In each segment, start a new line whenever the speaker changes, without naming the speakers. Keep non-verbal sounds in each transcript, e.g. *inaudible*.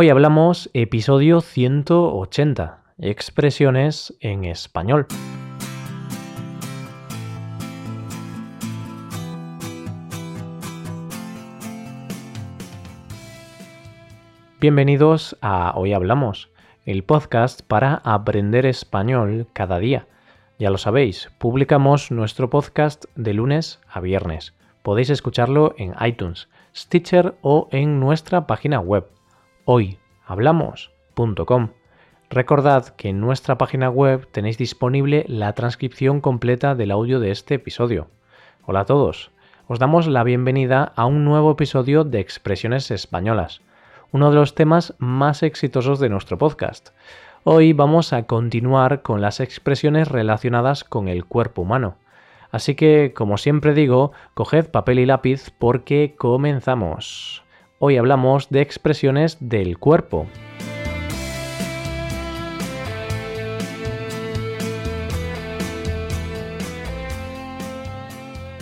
Hoy hablamos episodio 180, expresiones en español. Bienvenidos a Hoy Hablamos, el podcast para aprender español cada día. Ya lo sabéis, publicamos nuestro podcast de lunes a viernes. Podéis escucharlo en iTunes, Stitcher o en nuestra página web hoyhablamos.com. Recordad que en nuestra página web tenéis disponible la transcripción completa del audio de este episodio. Hola a todos, os damos la bienvenida a un nuevo episodio de Expresiones Españolas uno de los temas más exitosos de nuestro podcast. Hoy vamos a continuar con las expresiones relacionadas con el cuerpo humano. Así que, como siempre digo, coged papel y lápiz porque comenzamos. Hoy hablamos de expresiones del cuerpo.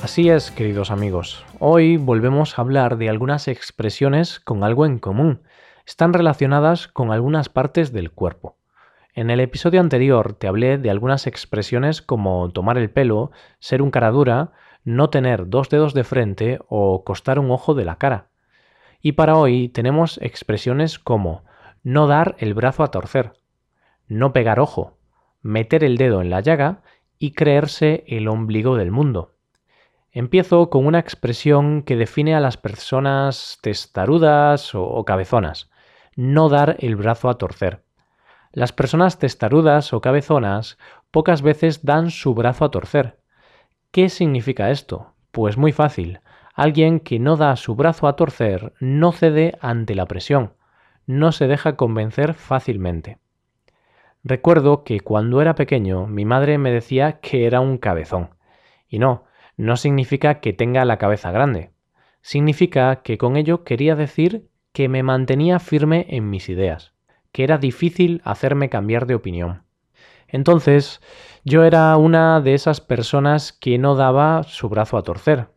Así es, queridos amigos. Hoy volvemos a hablar de algunas expresiones con algo en común. Están relacionadas con algunas partes del cuerpo. En el episodio anterior te hablé de algunas expresiones como tomar el pelo, ser un cara dura, no tener dos dedos de frente o costar un ojo de la cara. Y para hoy tenemos expresiones como no dar el brazo a torcer, no pegar ojo, meter el dedo en la llaga y creerse el ombligo del mundo. Empiezo con una expresión que define a las personas testarudas o, cabezonas. No dar el brazo a torcer. Las personas testarudas o cabezonas pocas veces dan su brazo a torcer. ¿Qué significa esto? Pues muy fácil. Alguien que no da su brazo a torcer no cede ante la presión, no se deja convencer fácilmente. Recuerdo que cuando era pequeño mi madre me decía que era un cabezón. Y no, no significa que tenga la cabeza grande. Significa que con ello quería decir que me mantenía firme en mis ideas, que era difícil hacerme cambiar de opinión. Entonces, yo era una de esas personas que no daba su brazo a torcer.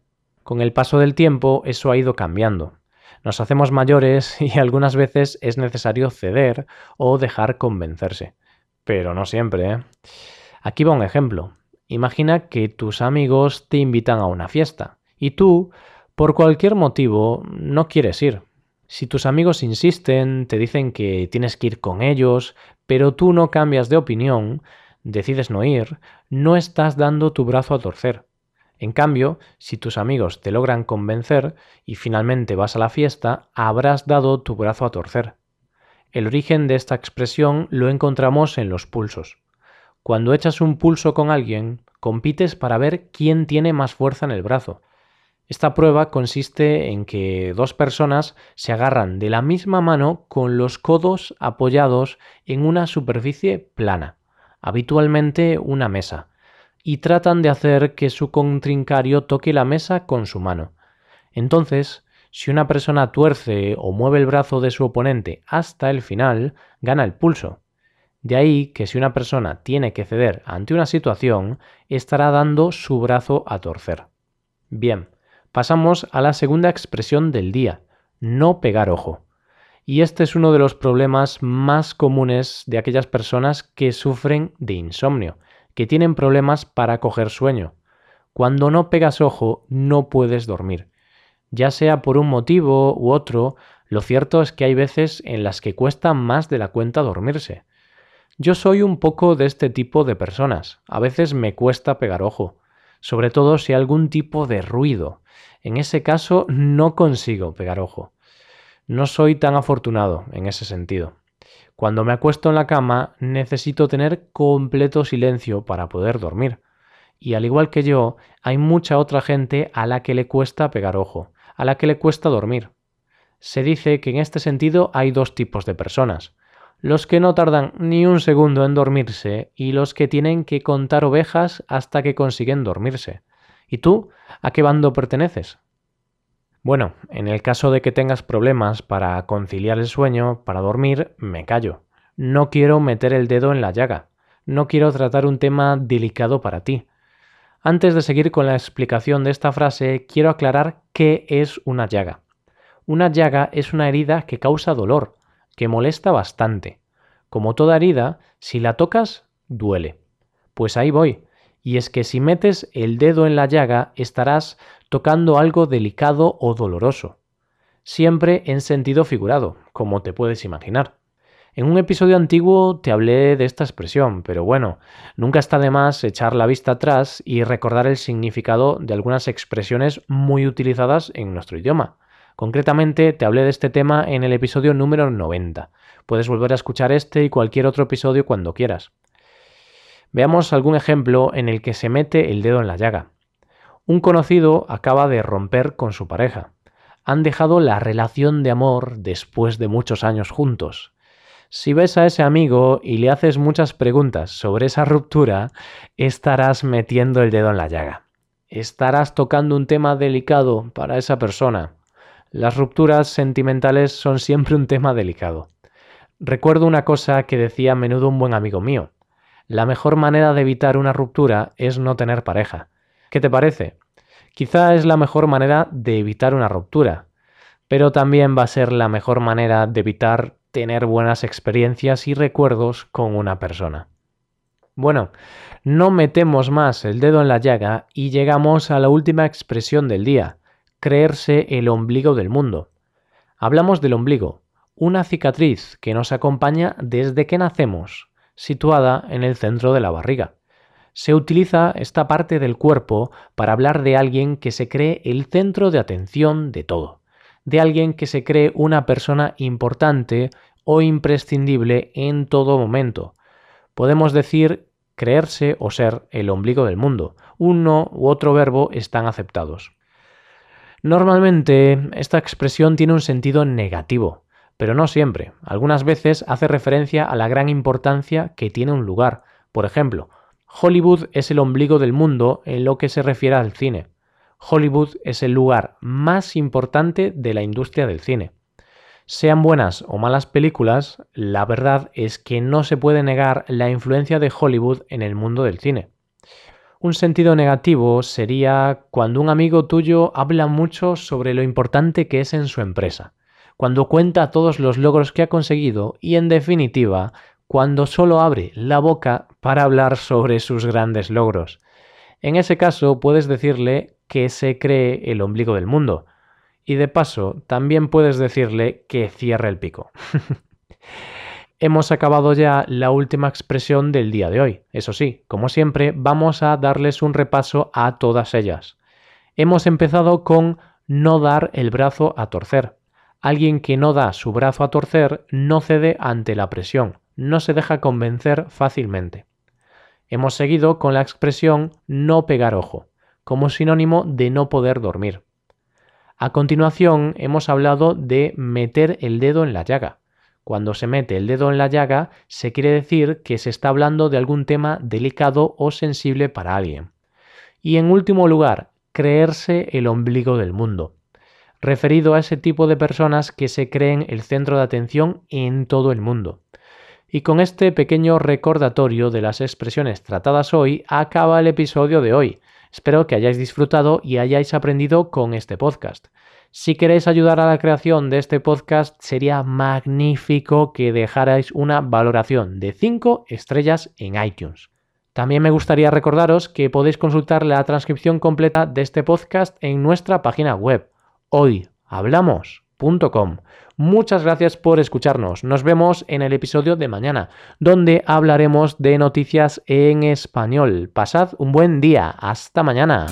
Con el paso del tiempo eso ha ido cambiando. Nos hacemos mayores *laughs* y algunas veces es necesario ceder o dejar convencerse. Pero no siempre. ¿eh? Aquí va un ejemplo. Imagina que tus amigos te invitan a una fiesta y tú, por cualquier motivo, no quieres ir. Si tus amigos insisten, te dicen que tienes que ir con ellos, pero tú no cambias de opinión, decides no ir, no estás dando tu brazo a torcer. En cambio, si tus amigos te logran convencer y finalmente vas a la fiesta, habrás dado tu brazo a torcer. El origen de esta expresión lo encontramos en los pulsos. Cuando echas un pulso con alguien, compites para ver quién tiene más fuerza en el brazo. Esta prueba consiste en que dos personas se agarran de la misma mano con los codos apoyados en una superficie plana, habitualmente una mesa, y tratan de hacer que su contrincario toque la mesa con su mano. Entonces, si una persona tuerce o mueve el brazo de su oponente hasta el final, gana el pulso. De ahí que si una persona tiene que ceder ante una situación, estará dando su brazo a torcer. Bien, pasamos a la segunda expresión del día, no pegar ojo. Y este es uno de los problemas más comunes de aquellas personas que sufren de insomnio, que tienen problemas para coger sueño. Cuando no pegas ojo, no puedes dormir. Ya sea por un motivo u otro, lo cierto es que hay veces en las que cuesta más de la cuenta dormirse. Yo soy un poco de este tipo de personas. A veces me cuesta pegar ojo, sobre todo si hay algún tipo de ruido. En ese caso no consigo pegar ojo. No soy tan afortunado en ese sentido. Cuando me acuesto en la cama necesito tener completo silencio para poder dormir. Y al igual que yo, hay mucha otra gente a la que le cuesta pegar ojo, a la que le cuesta dormir. Se dice que en este sentido hay dos tipos de personas los que no tardan ni un segundo en dormirse y los que tienen que contar ovejas hasta que consiguen dormirse. ¿Y tú a qué bando perteneces? Bueno, en el caso de que tengas problemas para conciliar el sueño, para dormir, me callo. No quiero meter el dedo en la llaga. No quiero tratar un tema delicado para ti. Antes de seguir con la explicación de esta frase, quiero aclarar qué es una llaga. Una llaga es una herida que causa dolor, que molesta bastante. Como toda herida, si la tocas, duele. Pues ahí voy. Y es que si metes el dedo en la llaga, estarás tocando algo delicado o doloroso. Siempre en sentido figurado, como te puedes imaginar. En un episodio antiguo te hablé de esta expresión, pero bueno, nunca está de más echar la vista atrás y recordar el significado de algunas expresiones muy utilizadas en nuestro idioma. Concretamente te hablé de este tema en el episodio número 90. Puedes volver a escuchar este y cualquier otro episodio cuando quieras. Veamos algún ejemplo en el que se mete el dedo en la llaga. Un conocido acaba de romper con su pareja. Han dejado la relación de amor después de muchos años juntos. Si ves a ese amigo y le haces muchas preguntas sobre esa ruptura, estarás metiendo el dedo en la llaga. Estarás tocando un tema delicado para esa persona. Las rupturas sentimentales son siempre un tema delicado. Recuerdo una cosa que decía a menudo un buen amigo mío. La mejor manera de evitar una ruptura es no tener pareja. ¿Qué te parece? Quizá es la mejor manera de evitar una ruptura, pero también va a ser la mejor manera de evitar tener buenas experiencias y recuerdos con una persona. Bueno, no metemos más el dedo en la llaga y llegamos a la última expresión del día, creerse el ombligo del mundo. Hablamos del ombligo, una cicatriz que nos acompaña desde que nacemos, situada en el centro de la barriga. Se utiliza esta parte del cuerpo para hablar de alguien que se cree el centro de atención de todo de alguien que se cree una persona importante o imprescindible en todo momento. Podemos decir creerse o ser el ombligo del mundo. Uno u otro verbo están aceptados. Normalmente esta expresión tiene un sentido negativo, pero no siempre. Algunas veces hace referencia a la gran importancia que tiene un lugar. Por ejemplo, Hollywood es el ombligo del mundo en lo que se refiere al cine. Hollywood es el lugar más importante de la industria del cine. Sean buenas o malas películas, la verdad es que no se puede negar la influencia de Hollywood en el mundo del cine. Un sentido negativo sería cuando un amigo tuyo habla mucho sobre lo importante que es en su empresa, cuando cuenta todos los logros que ha conseguido y en definitiva, cuando solo abre la boca para hablar sobre sus grandes logros. En ese caso puedes decirle que se cree el ombligo del mundo. Y de paso, también puedes decirle que cierre el pico. *laughs* Hemos acabado ya la última expresión del día de hoy. Eso sí, como siempre, vamos a darles un repaso a todas ellas. Hemos empezado con no dar el brazo a torcer. Alguien que no da su brazo a torcer no cede ante la presión, no se deja convencer fácilmente. Hemos seguido con la expresión no pegar ojo como sinónimo de no poder dormir. A continuación hemos hablado de meter el dedo en la llaga. Cuando se mete el dedo en la llaga se quiere decir que se está hablando de algún tema delicado o sensible para alguien. Y en último lugar, creerse el ombligo del mundo, referido a ese tipo de personas que se creen el centro de atención en todo el mundo. Y con este pequeño recordatorio de las expresiones tratadas hoy acaba el episodio de hoy. Espero que hayáis disfrutado y hayáis aprendido con este podcast. Si queréis ayudar a la creación de este podcast, sería magnífico que dejarais una valoración de 5 estrellas en iTunes. También me gustaría recordaros que podéis consultar la transcripción completa de este podcast en nuestra página web hoyhablamos.com. Muchas gracias por escucharnos. Nos vemos en el episodio de mañana, donde hablaremos de noticias en español. Pasad un buen día. Hasta mañana.